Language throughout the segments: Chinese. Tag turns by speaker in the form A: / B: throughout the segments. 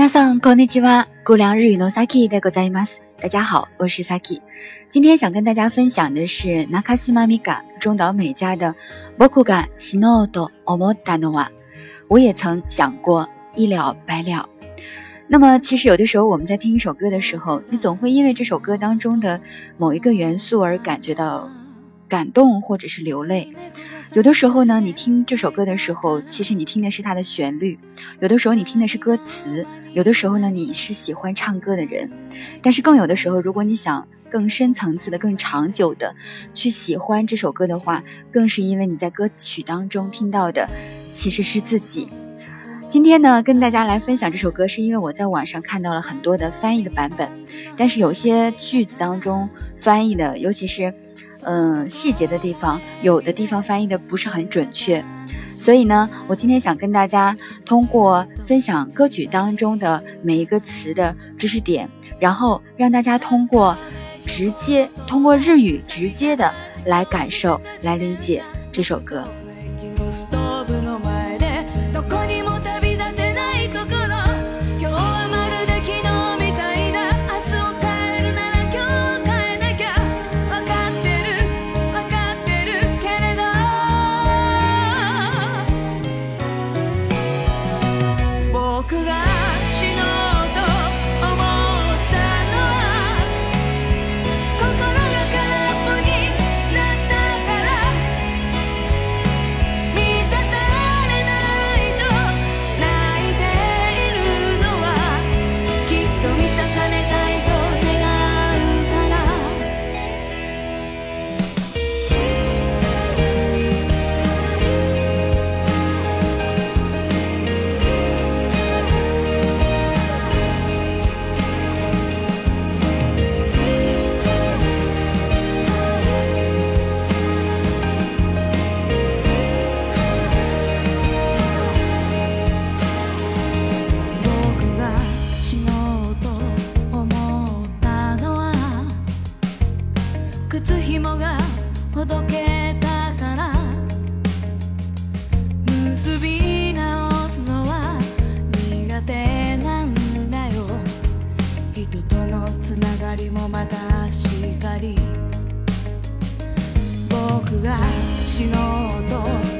A: 皆さんこんにちは。姑凉日语の Saki でございます。大家好，我是 Saki。今天想跟大家分享的是 Nakashima Mika 中岛美嘉的《僕が死のうと思ったのは》。我也曾想过一了百了。那么，其实有的时候我们在听一首歌的时候，你总会因为这首歌当中的某一个元素而感觉到感动，或者是流泪。有的时候呢，你听这首歌的时候，其实你听的是它的旋律；有的时候你听的是歌词； 有的时候呢，你是喜欢唱歌的人。但是更有的时候，如果你想更深层次的、更长久的去喜欢这首歌的话，更是因为你在歌曲当中听到的其实是自己。今天呢，跟大家来分享这首歌，是因为我在网上看到了很多的翻译的版本，但是有些句子当中翻译的，尤其是。嗯，细节的地方有的地方翻译的不是很准确，所以呢，我今天想跟大家通过分享歌曲当中的每一个词的知识点，然后让大家通过直接通过日语直接的来感受、来理解这首歌。
B: つながりもまたしかり僕が死
A: のうと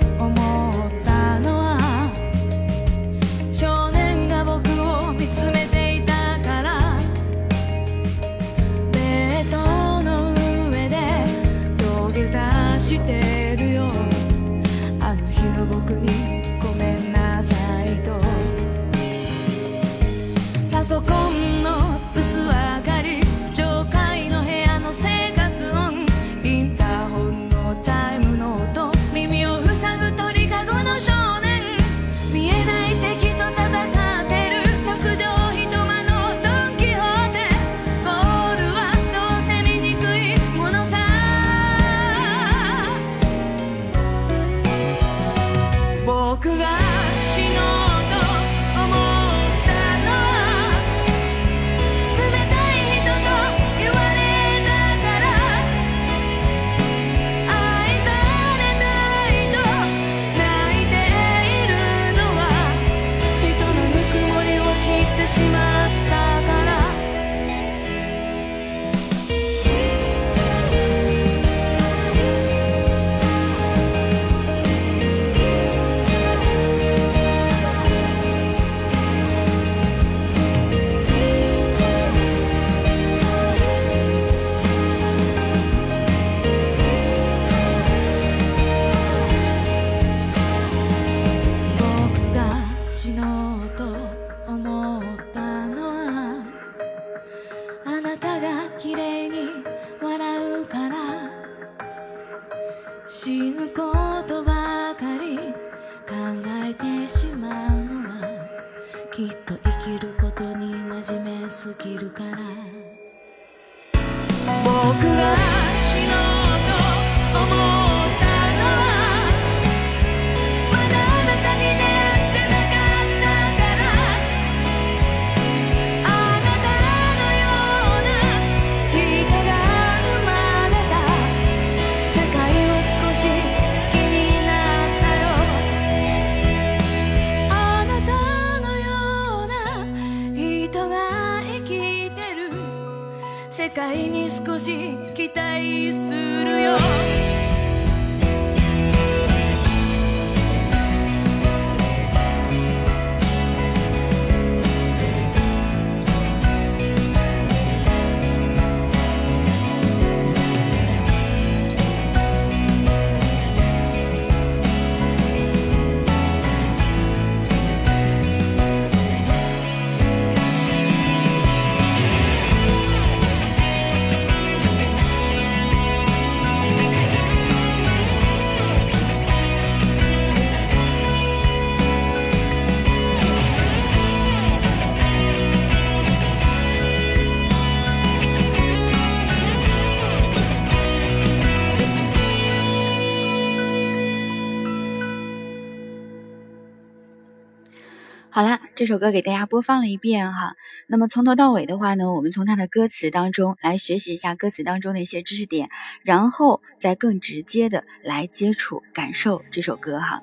A: 这首歌给大家播放了一遍哈。那么从头到尾的话呢，我们从它的歌词当中来学习一下歌词当中的一些知识点，然后再更直接的来接触感受这首歌哈。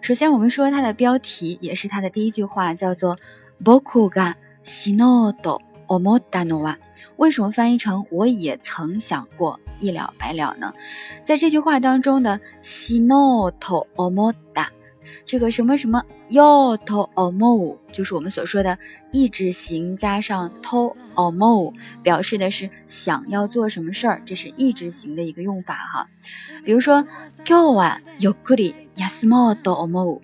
A: 首先我们说它的标题也是它的第一句话，叫做“僕が死のうと思ったのは”。为什么翻译成“我也曾想过一了百了”呢？在这句话当中的“死のうと思った”。 这个什么什么要 to omo 就是我们所说的意志型加上 to omo，表示的是想要做什么事儿，这是意志型的一个用法哈。比如说今日はゆっくり休もうと思う。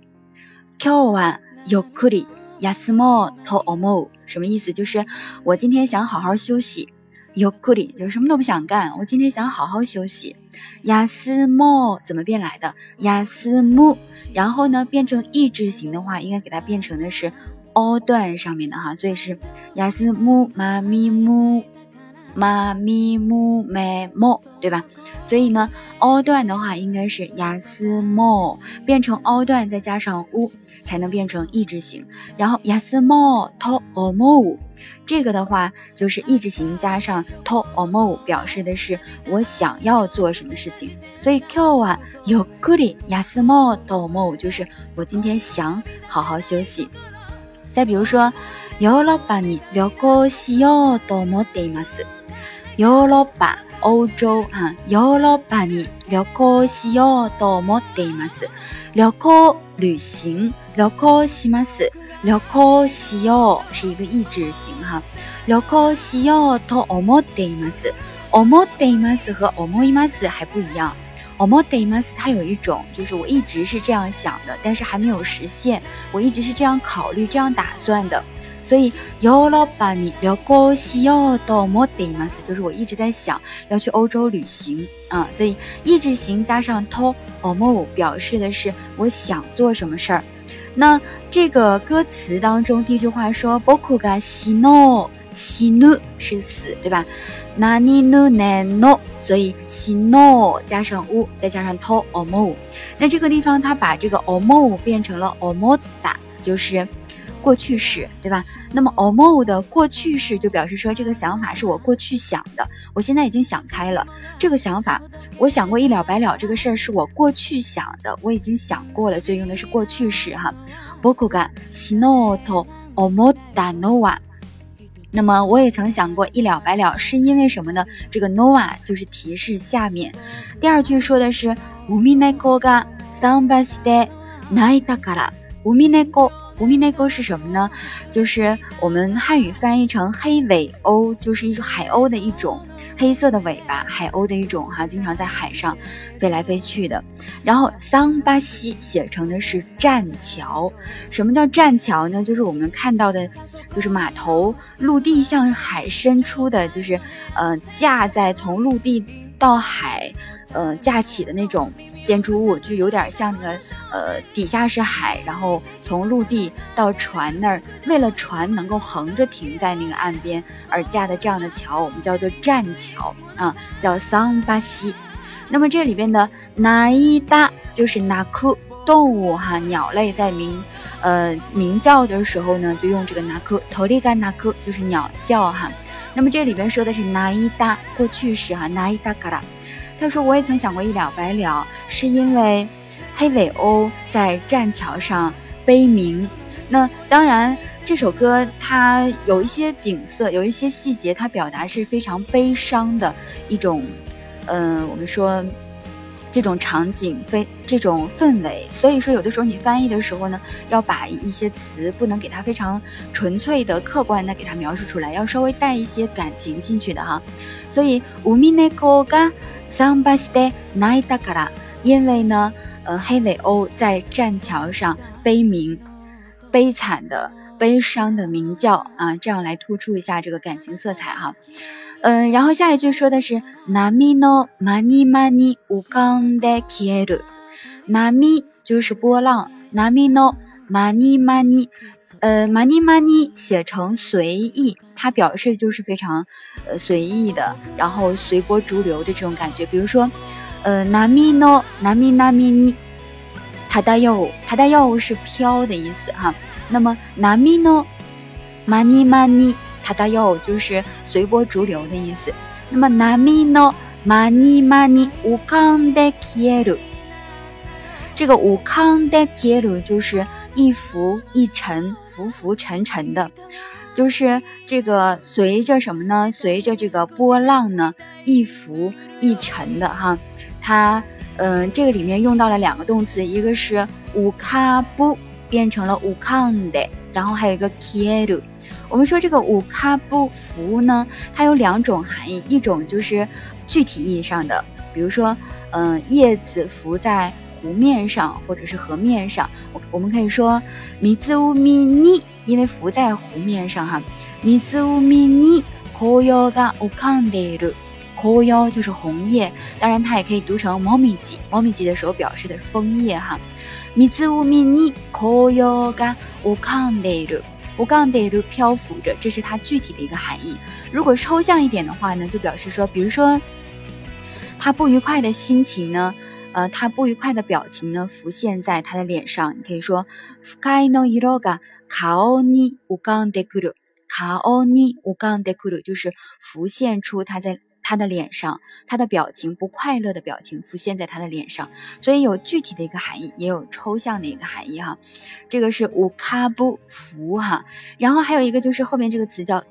A: 今日はゆっくり休もうと思う，什么意思？就是我今天想好好休息。 ゆっくり就是什么都不想干，我今天想好好休息。休も怎么变来的？休も。然后呢，变成意志型的话，应该给它变成的是 o 段上面的哈，所以是雅思木妈咪木妈咪木美木，对吧？所以呢，o 段的话应该是雅思木，变成 o 段再加上 u 才能变成意志型。然后雅思木 to o mo。 这个的话就是意志型加上 to omo，表示的是我想要做什么事情。所以 Q 啊有 kuri yasumo to omo，就是我今天想好好休息。再比如说，ヨーロッパに旅行しようと思っています。ヨーロッパ欧洲哈，ヨーロッパに旅行しようと思っています。旅行旅行， 旅行します。旅行しよう是一个意志型哈。旅行しようと思っています。思っています和思います还不一样。思っています它有一种就是我一直是这样想的，但是还没有实现。我一直是这样考虑、这样打算的。所以ヨーロッパに旅行しようと思っています，就是我一直在想要去欧洲旅行啊。所以意志型加上と思う表示的是我想做什么事儿。 那这个歌词当中第一句话说“僕が死の死ぬ”是死，对吧？何ぬねの，所以死の加上う，再加上と思う。那这个地方它把这个思う变成了思った，就是 过去式，对吧？那么 omo 的过去式就表示说这个想法是我过去想的，我现在已经想开了。这个想法，我想过一了百了，这个事儿是我过去想的，我已经想过了，所以用的是过去式哈。僕が死のうと思ったのは，那么我也曾想过一了百了，是因为什么呢？这个 no 啊就是提示下面。第二句说的是海猫が桟橋で泣いたから。海猫。 无名内沟是什么呢？就是我们汉语翻译成黑尾鸥，就是一种海鸥的一种黑色的尾巴，海鸥的一种哈，经常在海上飞来飞去的。然后桑巴西写成的是栈桥。什么叫栈桥呢？就是我们看到的，就是码头陆地向海伸出的，就是呃架在从陆地到海。呃，架起的那种建筑物，就有点像那个，呃，底下是海，然后从陆地到船那儿，为了船能够横着停在那个岸边而架的这样的桥，我们叫做栈桥啊，叫桑巴西。那么这里边的哪一大就是哪库动物哈，鸟类在鸣，呃，鸣叫的时候呢，就用这个哪库头里干哪库就是鸟叫哈。那么这里边说的是哪一大过去式哈，哪一大嘎啦。他说：“我也曾想过一了百了，是因为黑尾鸥在栈桥上悲鸣。那当然，这首歌它有一些景色，有一些细节，它表达是非常悲伤的一种，嗯，我们说这种场景非这种氛围。所以说，有的时候你翻译的时候呢，要把一些词不能给它非常纯粹的、客观的给它描述出来，要稍微带一些感情进去的哈。所以乌米内科嘎桑巴斯的奈达卡拉，因为呢，呃，黑尾鸥在栈桥上悲鸣，悲惨的。悲伤的鸣叫啊，这样来突出一下这个感情色彩哈。嗯，然后下一句说的是 “nami no mani mani ukande kieru”，nami 就是波浪，nami no mani mani，呃，mani mani 写成随意，它表示就是非常呃随意的，然后随波逐流的这种感觉。比如说，呃，nami no nami nami ni tadayo，tadayo 是飘的意思哈。那么，nami no mani mani tadayo 就是随波逐流的意思。那么，nami no mani mani ukande kieru，这个 ukande kieru 就是一浮一沉，浮浮沉沉的，就是这个随着什么呢？随着这个波浪呢，一浮一沉的哈。它，嗯，这个里面用到了两个动词，一个是 ukabu。变成了五康的，然后还有一个 kieru。我们说这个五卡布浮呢，它有两种含义，一种就是具体意义上的，比如说，嗯，叶子浮在湖面上或者是河面上，我我们可以说米兹乌米尼，因为浮在湖面上哈，米兹乌米尼红叶が浮かんでいる，红叶就是红叶，当然它也可以读成猫咪吉，猫咪吉的时候表示的是枫叶哈。米兹乌米尼红叶が浮かんでいる，浮かんでいる漂浮着，这是它具体的一个含义。如果抽象一点的话呢，就表示说，比如说，他不愉快的心情呢， 呃，他不愉快的表情呢，浮现在他的脸上。你可以说，深いの色が顔に浮かんでくる，顔に浮かんでくる，就是浮现出他在。他的脸上，他的表情不快乐的表情浮现在他的脸上，所以有具体的一个含义，也有抽象的一个含义哈。这个是乌卡布福哈，然后还有一个就是后面这个词叫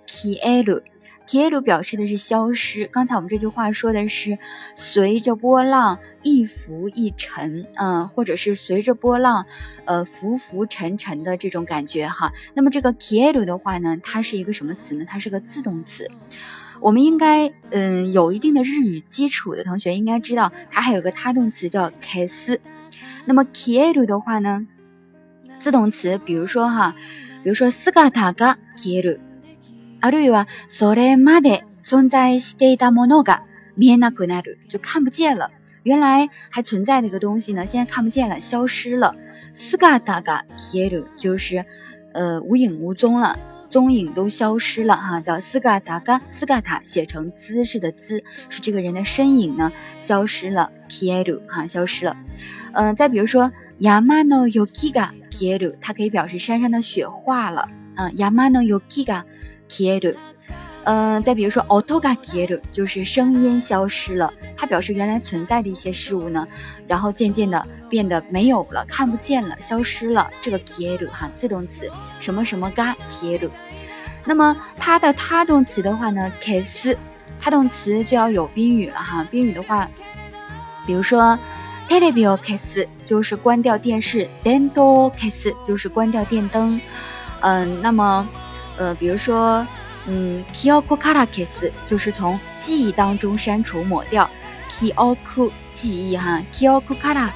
A: Kielu 表示的是消失。刚才我们这句话说的是随着波浪一浮一沉，嗯，或者是随着波浪，呃，浮浮沉沉的这种感觉哈。那么这个 kielu 的话呢，它是一个什么词呢？它是个自动词。我们应该，嗯，有一定的日语基础的同学应该知道，它还有个他动词叫 kes。那么 kieru 的话呢，自动词，比如说哈，比如说 sugata ga kieru，あるいはそれまで存在していたものが見えなくなる，就看不见了。原来还存在的一个东西呢，现在看不见了，消失了。sugata ga kieru 就是，呃，无影无踪了。踪影都消失了哈，叫斯嘎达嘎斯嘎塔，写成姿势的姿，是这个人的身影呢消失了，kieru 哈消失了。嗯，再比如说 yamano yokiga kieru，它可以表示山上的雪化了，嗯，yamano yokiga kieru。嗯，再比如说 otoga kieru，就是声音消失了，它表示原来存在的一些事物呢，然后渐渐的变得没有了，看不见了，消失了。这个 kieru 哈，自动词，什么什么 ga kieru。那么它的他动词的话呢，kes，他动词就要有宾语了哈。宾语的话，比如说 telebio kes 就是关掉电视，dendo kes 就是关掉电灯。嗯，那么呃，比如说。嗯，kyoku kara kes 就是从记忆当中删除抹掉，kyoku 记忆哈，kyoku kara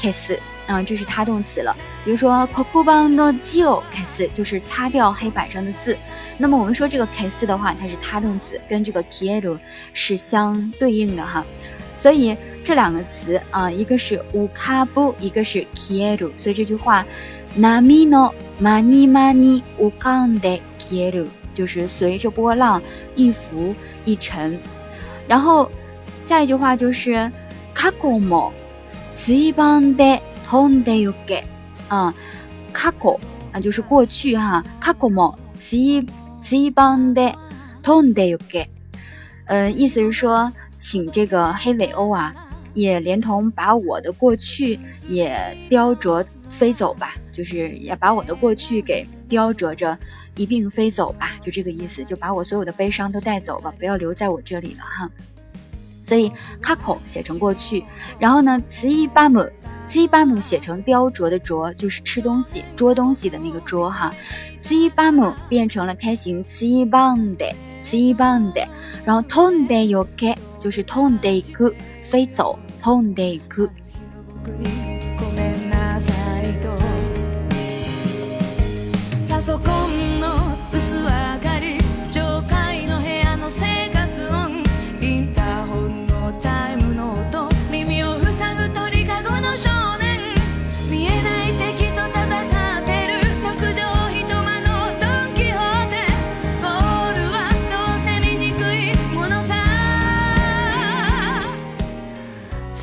A: kes 啊，这是他动词了。比如说 kokuban no jio kes 就是擦掉黑板上的字。那么我们说这个 kes 的话，它是他动词，跟这个 kieru 是相对应的哈。所以这两个词啊，一个是 ukabu，一个是 kieru。所以这句话，nami no mani mani ukande kieru。就是随着波浪一浮一沉，然后下一句话就是過去も水盤で飛んでゆけ啊，過去啊就是过去哈，過去も水水盤で飛んでゆけ，呃，意思是说，请这个黑尾鸥啊，也连同把我的过去也雕琢飞走吧，就是也把我的过去给。 雕琢着 一并飞走吧，就这个意思，就把我所有的悲伤都带走吧，不要留在我这里了哈。所以卡口写成过去，然后呢，词一巴姆，词一巴姆写成雕琢的琢，就是吃东西、捉东西的那个捉哈。词一巴姆变成了开形词一棒的，词一棒的，然后 ton de yoke 就是 ton de ku 飞走，ton de ku。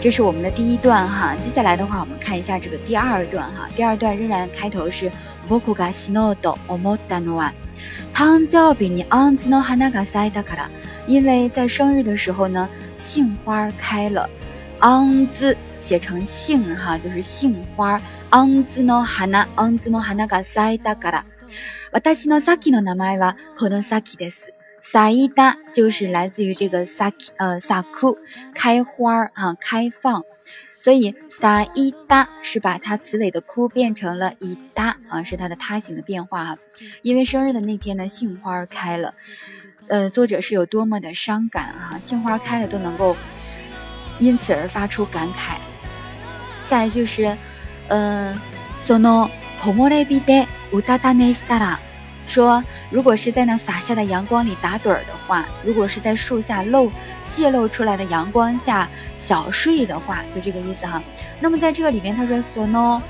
A: 这是我们的第一段哈，接下来的话，我们看一下这个第二段哈。第二段仍然开头是僕が死のうと思ったのは、誕生日に杏の花が咲いたから。因为在生日的时候呢，杏花开了，杏子写成杏哈，就是杏花。杏の花、杏の花が咲いたから。私のさきの名前はこのさきです。 撒伊达就是来自于这个萨呃萨库开花儿啊开放，所以撒伊达是把它词尾的库变成了伊达啊，是它的他形的变化啊。因为生日的那天呢，杏花开了，呃，作者是有多么的伤感啊！杏花开了都能够因此而发出感慨。下一句是，嗯，その木漏れ日でうたた寝したら。 说，如果是在那洒下的阳光里打盹儿的话，如果是在树下露泄露出来的阳光下小睡的话，就这个意思哈。那么在这个里面，他说 “sono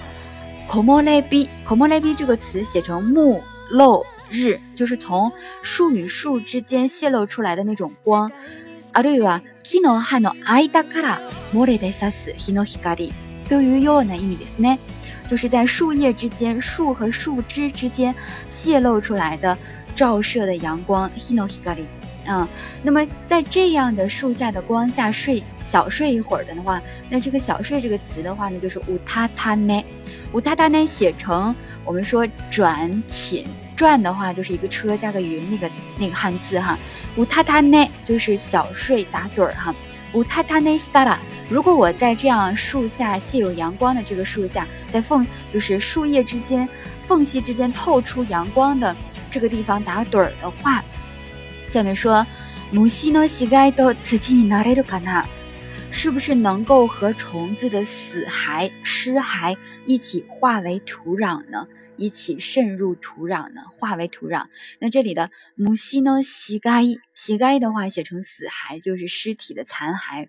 A: komorebi”，“komorebi” 这个词写成木漏日，就是从树与树之间泄露出来的那种光。あるいは木の葉の間から漏れ出さす日の光というような意味ですね。 就是在树叶之间、树和树枝之间泄露出来的照射的阳光，hino hikari，啊，那么在这样的树下的光下睡小睡一会儿的话，那这个小睡这个词的话呢，就是 utatane，utatane 写成我们说转寝转的话，就是一个车加个云那个那个汉字哈，utatane 就是小睡打盹儿哈，utatane stara。如果我在这样树下现有阳光的这个树下，在缝就是树叶之间缝隙之间透出阳光的这个地方打盹儿的话，下面说，虫の死骸と土になれるかな？是不是能够和虫子的死骸、尸骸一起化为土壤呢？一起渗入土壤呢？化为土壤？那这里的虫の死骸，死骸的话写成死骸，就是尸体的残骸。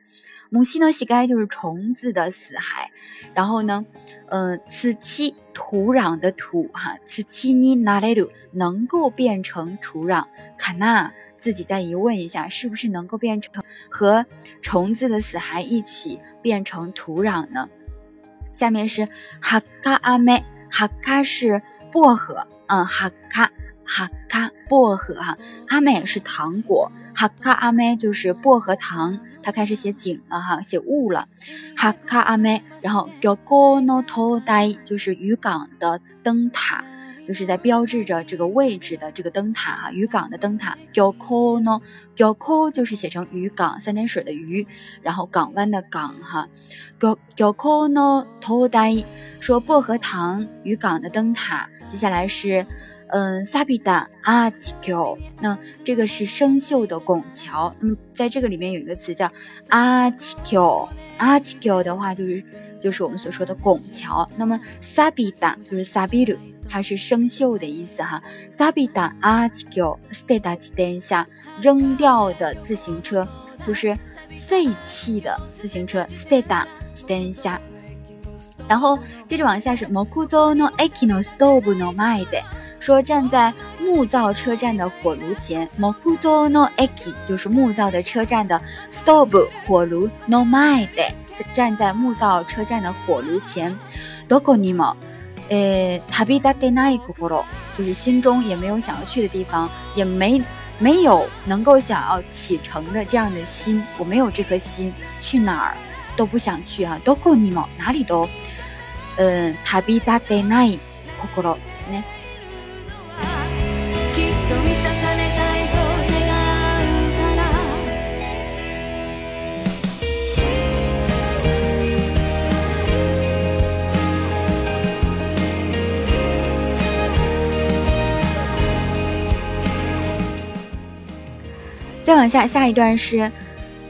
A: 母系呢，洗该就是虫子的死骸，然后呢，呃，此期土壤的土哈，此期你拿来的能够变成土壤，卡纳自己再疑问一下，是不是能够变成和虫子的死骸一起变成土壤呢？下面是哈卡阿妹，哈卡是薄荷，嗯，哈卡哈薄荷哈，阿妹是糖果，哈卡阿妹就是薄荷糖。他开始写景了哈，写雾了。哈卡阿梅，然后 g o g o n o t o d a i 就是渔港的灯塔，就是在标志着这个位置的这个灯塔哈，渔港的灯塔。gyogo no gyogo 就是写成渔港，三点水的渔，然后港湾的港哈。gyogo no todai 说薄荷糖渔港的灯塔。接下来是。嗯，萨比达阿奇 Q，那这个是生锈的拱桥。嗯，在这个里面有一个词叫阿奇 Q，阿奇 Q 的话就是就是我们所说的拱桥。那么萨比达就是萨比鲁，它是生锈的意思哈。萨比达阿奇 Q，s t ステ d 等一下，扔掉的自行车就是废弃的自行车，s t ステダ等一下。然后接着往下是モクゾの駅のストーブの前で。 说站在 木造车站的火炉前，mokudo no eki 就是木造的车站的 stove 火炉 no mai de 站在木造车站的火炉前，doko ni mo，呃，tabidate nai kokoro 就是心中也没有想要去的地方，也没没有能够想要启程的这样的心，我没有这颗心，去哪儿都不想去啊，doko ni mo 哪里都，嗯，tabidate nai kokoro ですね。 往下，下一段是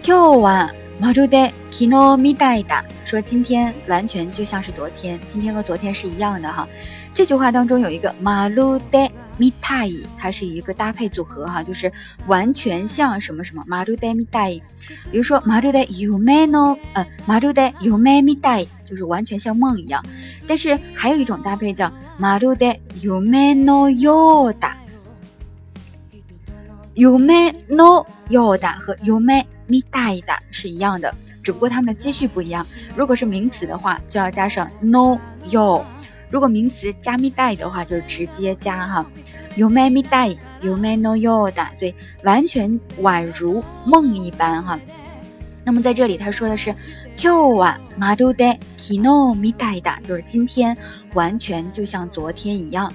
A: 今日はまるで昨日みたいだ，说今天完全就像是昨天，今天和昨天是一样的哈。这句话当中有一个まるでみたい，它是一个搭配组合哈，就是完全像什么什么まるでみたい。比如说まるで夢の呃，まるで夢みたい，就是完全像梦一样。但是还有一种搭配叫马路的 yume no yoda。yume no yoda 和 yume mi 带的是一样的，只不过它们的基序不一样。如果是名词的话，就要加上 no yo；如果名词加 mi 带的话，就是直接加哈 yume mi 带 yume no yoda，所以完全宛如梦一般哈。那么在这里他说的是 Q 晚马路的 kino mi 带的，就是今天完全就像昨天一样。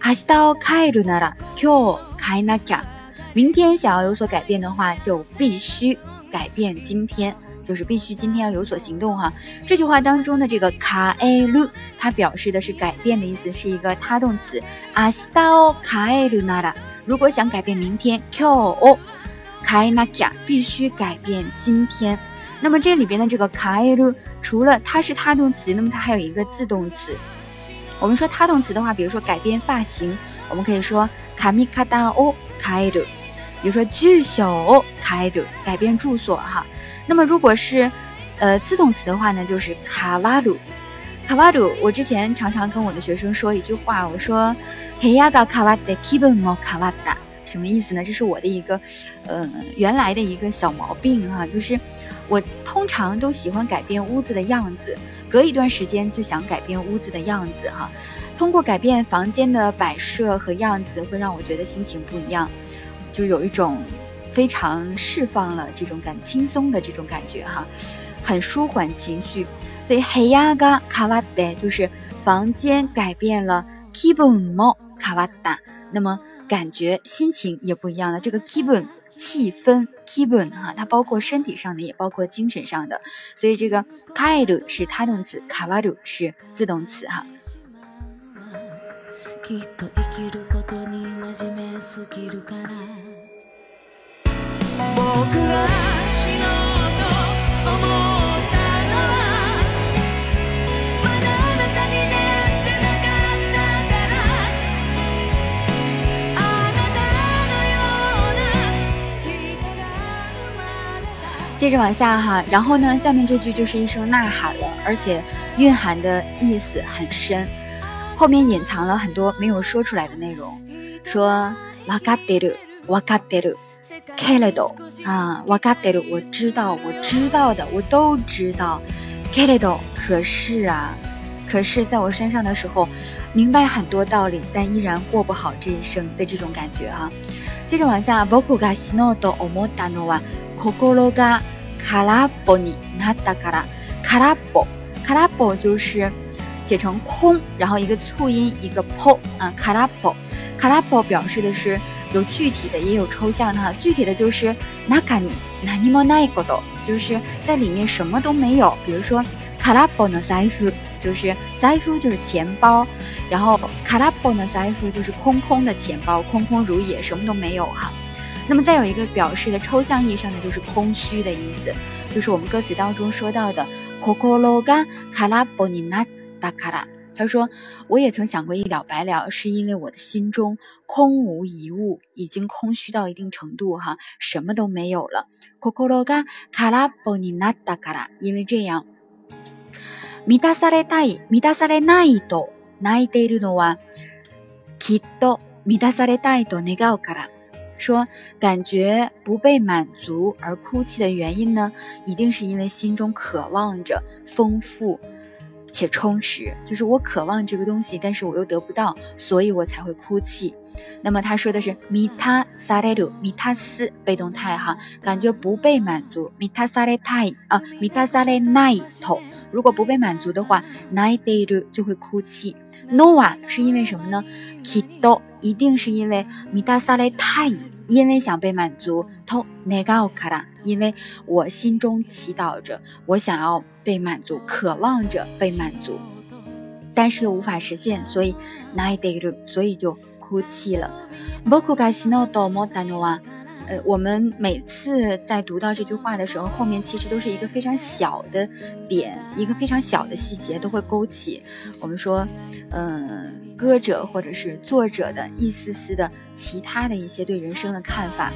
A: 明日を変えるなら今日変えなきゃ。 明天想要有所改变的话，就必须改变今天，就是必须今天要有所行动哈。这句话当中的这个卡埃鲁，它表示的是改变的意思，是一个他动词。明日を変えるなら，如果想改变明天，今日を変えなきゃ，必须改变今天。那么这里边的这个卡埃鲁，除了它是他动词，那么它还有一个自动词。我们说他动词的话，比如说改变发型，我们可以说卡米卡达を変える。 比如说住所改る，改变住所哈。那么如果是呃自动词的话呢，就是卡瓦鲁。卡瓦鲁，我之前常常跟我的学生说一句话，我说黑亚嘎卡瓦的基本も卡瓦达，什么意思呢？这是我的一个呃原来的一个小毛病哈，就是我通常都喜欢改变屋子的样子，隔一段时间就想改变屋子的样子哈。通过改变房间的摆设和样子，会让我觉得心情不一样。就有一种非常释放了这种感轻松的这种感觉哈，很舒缓情绪。所以黑亚嘎卡瓦德就是房间改变了，kibun mo 卡瓦达，那么感觉心情也不一样了。这个 kibun 气氛 kibun 哈，它包括身体上的，也包括精神上的。所以这个 kaidu 是他动词，卡瓦杜是自动词哈。
B: きっと生きることに真面目すぎるから僕が死のうと思ったのはまだあなたに出会ってなかったからあなたのような人が生まれた
A: 接着往下哈，然后呢，下面这句就是一声呐喊了，而且蕴含的意思很深， 后面隐藏了很多没有说出来的内容。说わかってる、わかってる、けれど啊，わかってる，我知道，我知道的，我都知道。けれど，可是啊，可是在我身上的时候，明白很多道理，但依然过不好这一生的这种感觉哈、接着往下，僕が死のうと思ったのは心が空っぽになったから。空っぽ，空っぽ就是 写成空，然后一个促音一个 po 啊，空っぽ。空っぽ表示的是有具体的，也有抽象的哈。具体的就是中に何もないこと，就是在里面什么都没有。比如说空っぽの財布，就是財布就是钱包，然后空っぽの財布就是空空的钱包，空空如也，什么都没有哈。那么再有一个表示的抽象意义上的就是空虚的意思，就是我们歌词当中说到的心が空っぽ になったから。他说：“我也曾想过一了百了，是因为我的心中空无一物，已经空虚到一定程度，哈，什么都没有了。心が空っぽになったから，因为这样。満たされたい、満たされないと泣いているのは、きっと 満たされたいと願うから。说感觉不被满足而哭泣的原因呢，一定是因为心中渴望着丰富 且充实，就是我渴望这个东西，但是我又得不到，所以我才会哭泣。那么他说的是ミタサレル、ミタス被动态哈，感觉不被满足，ミタサレタイ啊，ミタサレナイト。如果不被满足的话，ナイデル就会哭泣。ノア是因为什么呢？きっと一定是因为ミタサレタイ， 因为想被满足。と願うから，因为我心中祈祷着，我想要被满足，渴望着被满足，但是又无法实现，所以ナイデル，所以就哭泣了。僕が死のうと思ったのは。呃，我们每次在读到这句话的时候，后面其实都是一个非常小的点，一个非常小的细节，都会勾起我们说，呃， 歌者或者是作者的一丝丝的其他的一些对人生的看法。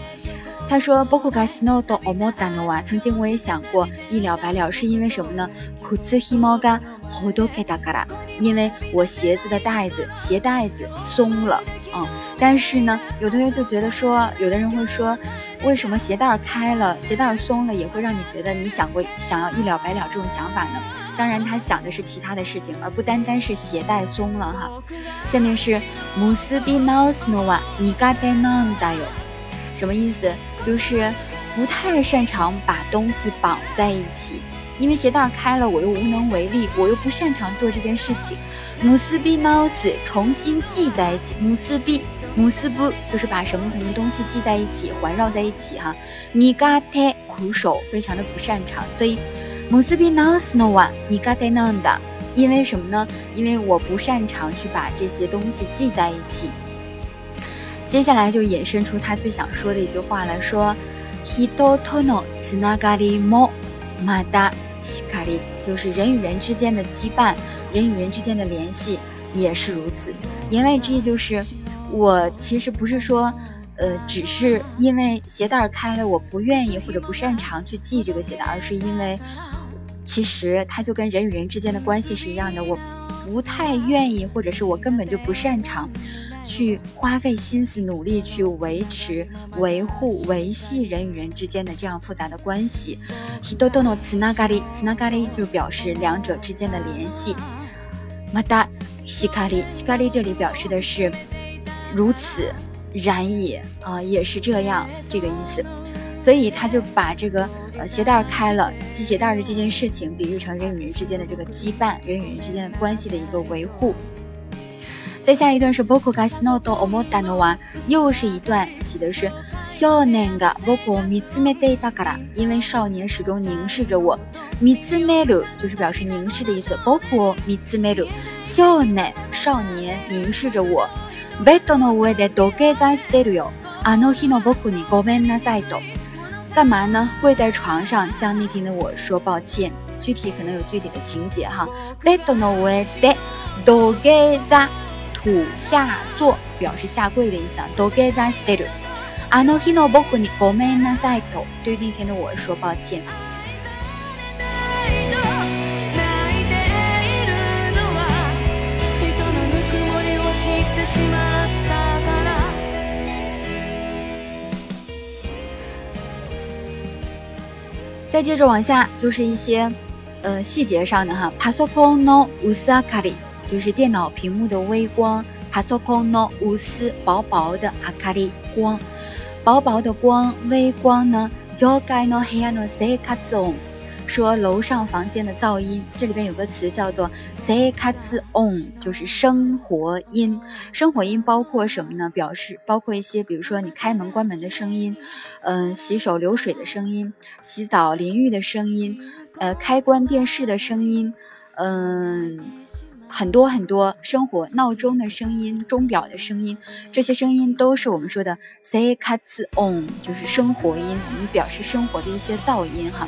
A: 他说：“僕が死のうと思ったのは，曾经我也想过一了百了，是因为什么呢？靴ひもがほどけたから，因为我鞋子的带子鞋带子松了，嗯。”但是呢，有同学就觉得说，有的人会说，为什么鞋带儿开了，鞋带儿松了，也会让你觉得你想过想要一了百了这种想法呢？ 当然，他想的是其他的事情，而不单单是鞋带松了哈。下面是ムスビナウスノワニガデナンダよ，什么意思？就是不太擅长把东西绑在一起，因为鞋带儿开了，我又无能为力，我又不擅长做这件事情。姆斯比ナウス重新系在一起，姆斯比。姆斯布就是把什么什么东西系在一起，环绕在一起哈。尼嘎泰苦手，非常的不擅长，所以 姆斯比ナウスノワ尼嘎泰ナンダ，因为什么呢？因为我不擅长去把这些东西系在一起。接下来就衍生出他最想说的一句话来说：人とのつながりもまだしかり，就是人与人之间的羁绊，人与人之间的联系也是如此。言外之意就是。我其实不是说，呃，只是因为鞋带开了，我不愿意或者不擅长去系这个鞋带，而是因为， 其实它就跟人与人之间的关系是一样的，我不太愿意，或者是我根本就不擅长，去花费心思努力去维持、维护、维系人与人之间的这样复杂的关系。hidodo no tsunagari tsunagari 就是表示两者之间的联系。mata shikari shikari 这里表示的是。如此，然也啊，也是这样这个意思，所以他就把这个呃鞋带开了系鞋带的这件事情，比喻成人与人之间的这个羁绊，人与人之间的关系的一个维护。再下一段是 boku ga shino do omoda no wa，又是一段写的是少年が僕を見つめていたから，因为少年始终凝视着我。見つめる就是表示凝視的意思。僕を見つめる，少年少年凝视着我。ベッドの上で土下座してるよ。あの日の僕にごめんなさいと。 干嘛呢？跪在床上向那天的我说抱歉。具体可能有具体的情节哈。ベッドの上で土下座，土下座表示下跪的意思啊。土下座してる。あの日の僕にごめんなさいと。对那天的我说抱歉。 再接着往下，就是一些，呃，细节上的哈。パソコンの薄明かり就是電腦屏幕的微光。パソコンの薄薄薄的明かり光，薄薄的光，微光呢？上階の部屋の生活音。 说楼上房间的噪音，这里边有个词叫做 “say cuts on”，就是生活音。生活音包括什么呢？表示包括一些，比如说你开门关门的声音，嗯，洗手流水的声音，洗澡淋浴的声音，呃，开关电视的声音，嗯，很多很多生活闹钟的声音、钟表的声音，这些声音都是我们说的 “say cuts on”，就是生活音，我们表示生活的一些噪音哈。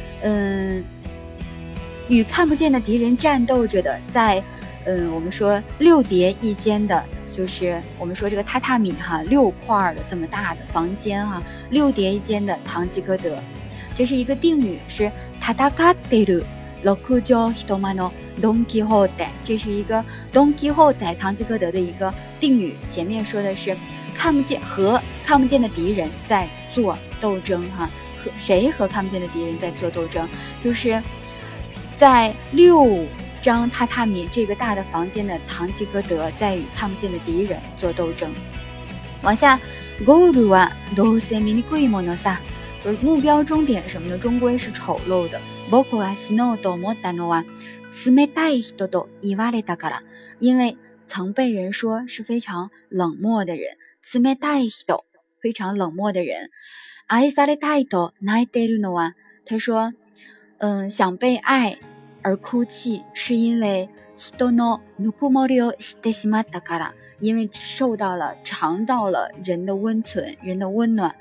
A: 嗯，与看不见的敌人战斗着的，在，嗯，我们说六叠一间的，就是我们说这个榻榻米哈，六块的这么大的房间哈，六叠一间的唐吉诃德，这是一个定语，是タタカデル六条ヒトマのドンキホーテ，这是一个ドンキホーテ唐吉诃德的一个定语，前面说的是。看不见和看不见的敌人在做斗争，哈， 和谁和看不见的敌人在做斗争？就是在六张榻榻米这个大的房间的堂吉诃德在与看不见的敌人做斗争。往下，goal はどうせ見にくいものさ，就是目标终点什么的，终归是丑陋的。僕は死のうと思ったのは冷たい人と言われたから，因为曾被人说是非常冷漠的人。冷たい人，非常冷漠的人。 愛されたいと泣いているのは，他说，嗯，想被爱而哭泣，是因为人のぬくもりをしてしまったから，因为受到了尝到了人的温存，人的温暖，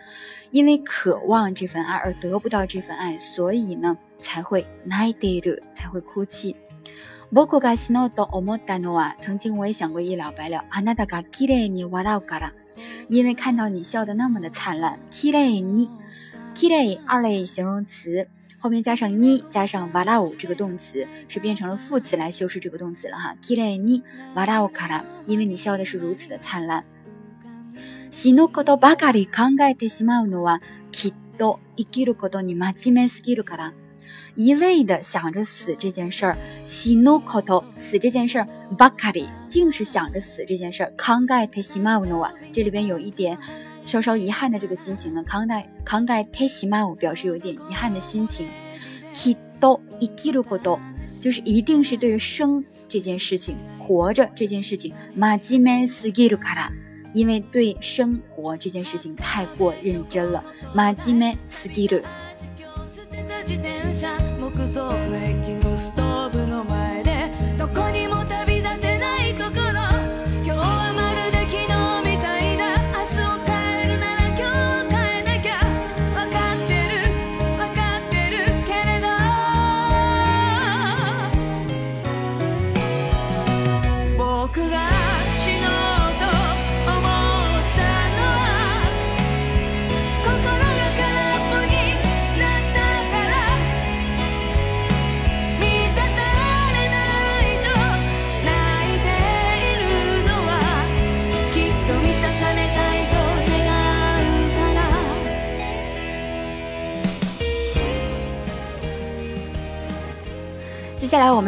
A: 因为渴望这份爱而得不到这份爱，所以呢，才会泣いている，才会哭泣。僕が死のうと思ったのは，曾经我也想过一了百了。あなたが綺麗に笑うから。 因为看到你笑得那么的灿烂，kile ni kile 二类形容词后面加上 ni 加上 walau 这个动词是变成了副词来修饰这个动词了哈，kile ni walau kara，因为你笑的是如此的灿烂。死ぬことばかり考えてしまうのはきっと生きることに真面目すぎるから。 一味的想着死这件事儿，死のこと死这件事儿，ばかり竟是想着死这件事儿。考えてしまうのは这里边有一点稍稍遗憾的这个心情呢。考え考えてしまう表示有一点遗憾的心情。きっと生きること就是一定是对生这件事情、活着这件事情，真面目すぎるから，因为对生活这件事情太过认真了。真面目すぎる。自転車 木造の駅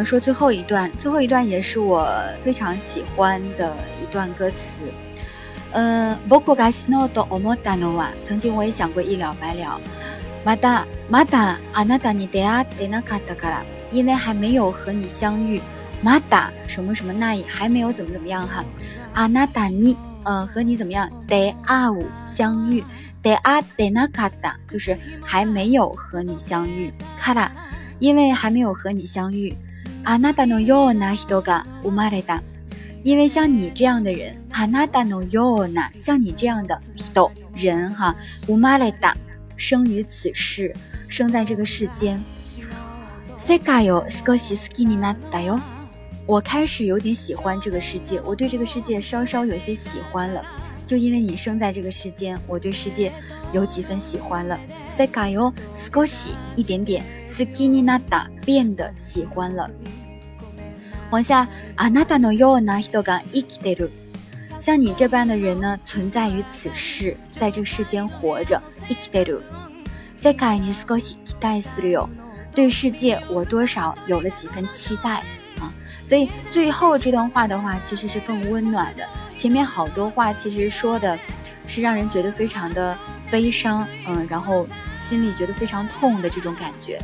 A: 们说最后一段，最后一段也是我非常喜欢的一段歌词。嗯，僕が死のうと思ったのは，曾经我也想过一了百了。まだまだあなたに出会ってなかったから，因为还没有和你相遇。まだ什么什么那还没有怎么怎么样哈。あなたに呃和你怎么样？出会う相遇。出会ってなかった就是还没有和你相遇。から因为还没有和你相遇。 あなたのような人が生まれた。因为像你这样的人，あなたのような像你这样的人人哈，生まれた生于此世，生在这个世间。世界を少し好きになったよ。我开始有点喜欢这个世界，我对这个世界稍稍有些喜欢了。就因为你生在这个世间，我对世界 有几分喜欢了。世界を少し一点点好きになった变得喜欢了。往下，あなたのような人が生きてる。像你这般的人呢，存在于此世，在这个世间活着。生きてる。世界に少し期待するよ。对世界，我多少有了几分期待啊。所以最后这段话的话，其实是更温暖的。前面好多话其实说的是让人觉得非常的 悲伤，嗯，然后心里觉得非常痛的这种感觉。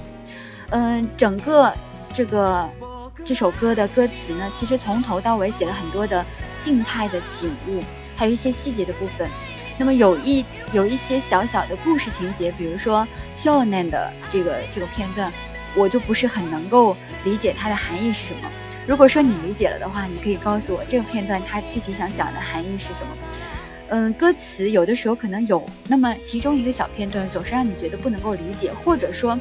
A: 嗯，整个这个。这首歌的歌词呢，其实从头到尾写了很多的静态的景物，还有一些细节的部分。那么有一有一些小小的故事情节，比如说少年的这个这个片段，我就不是很能够理解它的含义是什么。如果说你理解了的话，你可以告诉我这个片段它具体想讲的含义是什么。嗯，歌词有的时候可能有那么其中一个小片段，总是让你觉得不能够理解，或者说，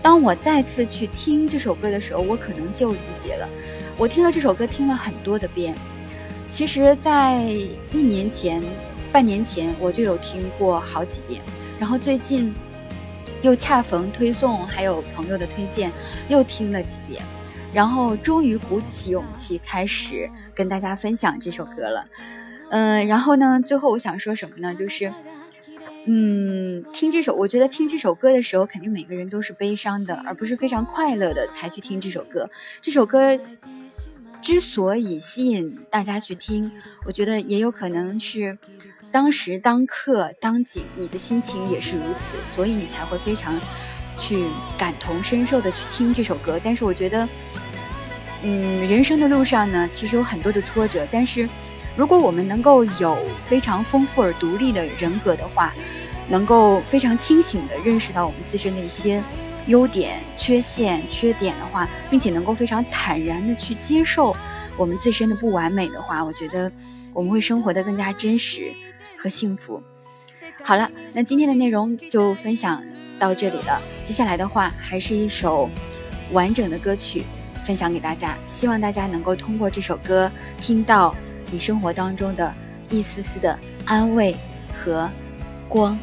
A: 当我再次去听这首歌的时候，我可能就理解了。我听了这首歌听了很多的遍，其实，在一年前、半年前我就有听过好几遍，然后最近又恰逢推送，还有朋友的推荐，又听了几遍，然后终于鼓起勇气开始跟大家分享这首歌了。嗯，然后呢，最后我想说什么呢？就是，嗯，听这首，我觉得听这首歌的时候，肯定每个人都是悲伤的，而不是非常快乐的才去听这首歌。这首歌之所以吸引大家去听，我觉得也有可能是当时当刻当景，你的心情也是如此，所以你才会非常去感同身受的去听这首歌。但是我觉得，嗯，人生的路上呢，其实有很多的挫折，但是。如果我们能够有非常丰富而独立的人格的话，能够非常清醒地认识到我们自身的一些优点、缺陷、缺点的话，并且能够非常坦然地去接受我们自身的不完美的话，我觉得我们会生活得更加真实和幸福。好了，那今天的内容就分享到这里了。接下来的话，还是一首完整的歌曲分享给大家，希望大家能够通过这首歌听到。你生活当中的一丝丝的安慰和光。